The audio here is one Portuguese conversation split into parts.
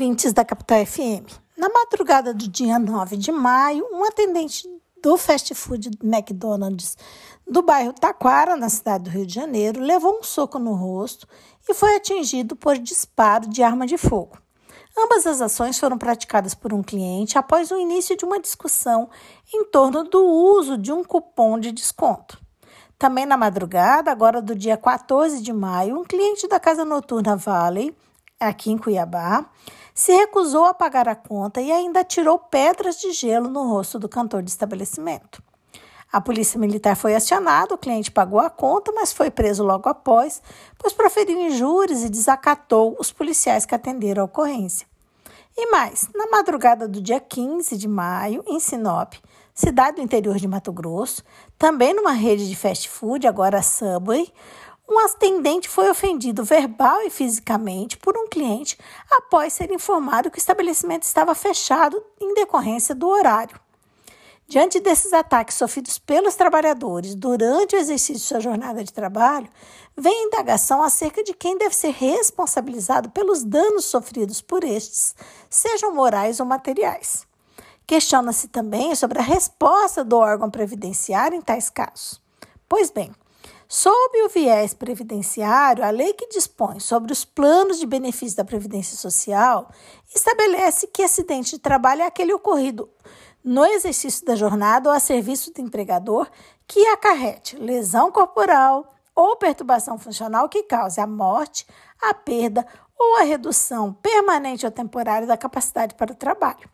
ouvintes da Capital FM. Na madrugada do dia 9 de maio, um atendente do fast food McDonald's do bairro Taquara, na cidade do Rio de Janeiro, levou um soco no rosto e foi atingido por disparo de arma de fogo. Ambas as ações foram praticadas por um cliente após o início de uma discussão em torno do uso de um cupom de desconto. Também na madrugada, agora do dia 14 de maio, um cliente da casa noturna Valley, aqui em Cuiabá, se recusou a pagar a conta e ainda tirou pedras de gelo no rosto do cantor de estabelecimento. A polícia militar foi acionada, o cliente pagou a conta, mas foi preso logo após, pois proferiu injúrias e desacatou os policiais que atenderam a ocorrência. E mais, na madrugada do dia 15 de maio, em Sinop, cidade do interior de Mato Grosso, também numa rede de fast food, agora Subway, um atendente foi ofendido verbal e fisicamente por um cliente após ser informado que o estabelecimento estava fechado em decorrência do horário. Diante desses ataques sofridos pelos trabalhadores durante o exercício de sua jornada de trabalho, vem a indagação acerca de quem deve ser responsabilizado pelos danos sofridos por estes, sejam morais ou materiais. Questiona-se também sobre a resposta do órgão previdenciário em tais casos. Pois bem, Sob o viés previdenciário, a lei que dispõe sobre os planos de benefício da Previdência Social estabelece que acidente de trabalho é aquele ocorrido no exercício da jornada ou a serviço do empregador que acarrete lesão corporal ou perturbação funcional que cause a morte, a perda ou a redução permanente ou temporária da capacidade para o trabalho.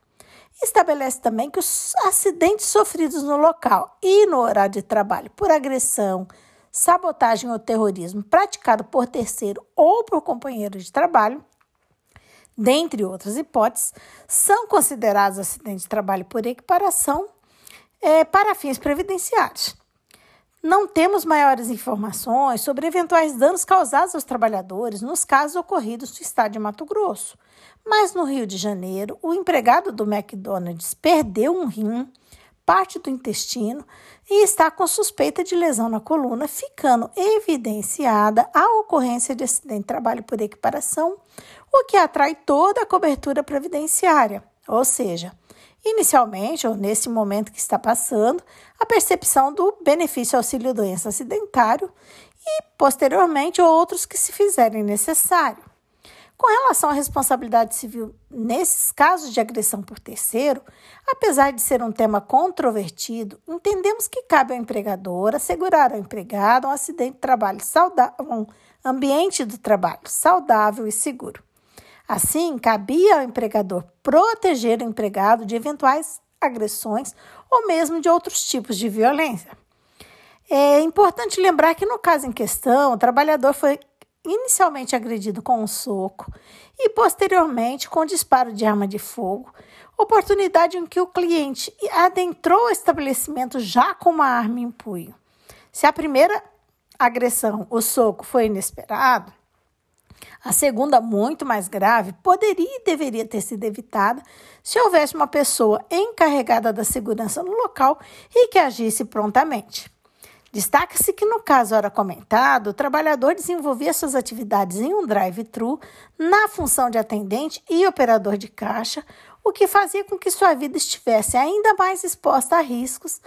Estabelece também que os acidentes sofridos no local e no horário de trabalho por agressão, sabotagem ou terrorismo praticado por terceiro ou por companheiro de trabalho, dentre outras hipóteses, são considerados acidentes de trabalho por equiparação é, para fins previdenciários. Não temos maiores informações sobre eventuais danos causados aos trabalhadores nos casos ocorridos no estado de Mato Grosso. Mas no Rio de Janeiro, o empregado do McDonald's perdeu um rim parte do intestino e está com suspeita de lesão na coluna, ficando evidenciada a ocorrência de acidente de trabalho por equiparação, o que atrai toda a cobertura previdenciária, ou seja, inicialmente ou nesse momento que está passando, a percepção do benefício auxílio doença acidentário e posteriormente outros que se fizerem necessário. Com relação à responsabilidade civil nesses casos de agressão por terceiro, apesar de ser um tema controvertido, entendemos que cabe ao empregador assegurar ao empregado um acidente de trabalho saudável, um ambiente do trabalho saudável e seguro. Assim, cabia ao empregador proteger o empregado de eventuais agressões ou mesmo de outros tipos de violência. É importante lembrar que, no caso em questão, o trabalhador foi inicialmente agredido com um soco e posteriormente com disparo de arma de fogo, oportunidade em que o cliente adentrou o estabelecimento já com uma arma em punho. Se a primeira agressão, o soco, foi inesperado, a segunda, muito mais grave, poderia e deveria ter sido evitada se houvesse uma pessoa encarregada da segurança no local e que agisse prontamente. Destaca-se que, no caso ora comentado, o trabalhador desenvolvia suas atividades em um drive-thru na função de atendente e operador de caixa, o que fazia com que sua vida estivesse ainda mais exposta a riscos,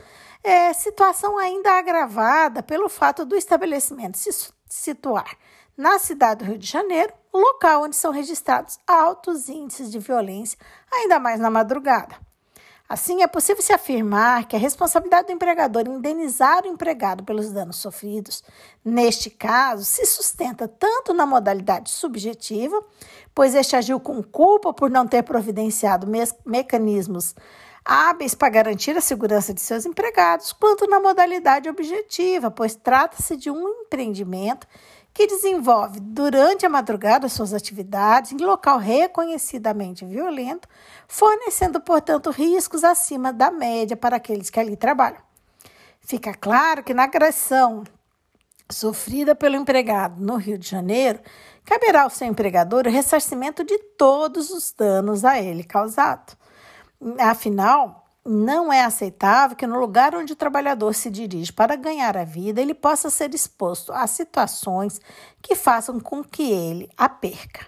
é, situação ainda agravada pelo fato do estabelecimento se situar na cidade do Rio de Janeiro, local onde são registrados altos índices de violência, ainda mais na madrugada. Assim, é possível se afirmar que a responsabilidade do empregador em indenizar o empregado pelos danos sofridos, neste caso, se sustenta tanto na modalidade subjetiva, pois este agiu com culpa por não ter providenciado me mecanismos hábeis para garantir a segurança de seus empregados, quanto na modalidade objetiva, pois trata-se de um empreendimento que desenvolve durante a madrugada suas atividades em local reconhecidamente violento, fornecendo, portanto, riscos acima da média para aqueles que ali trabalham. Fica claro que na agressão sofrida pelo empregado no Rio de Janeiro, caberá ao seu empregador o ressarcimento de todos os danos a ele causados. Afinal, não é aceitável que no lugar onde o trabalhador se dirige para ganhar a vida, ele possa ser exposto a situações que façam com que ele a perca.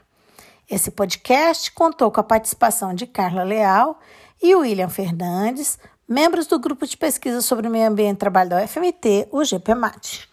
Esse podcast contou com a participação de Carla Leal e William Fernandes, membros do grupo de pesquisa sobre o meio ambiente e trabalho da UFMT, o GPMAT.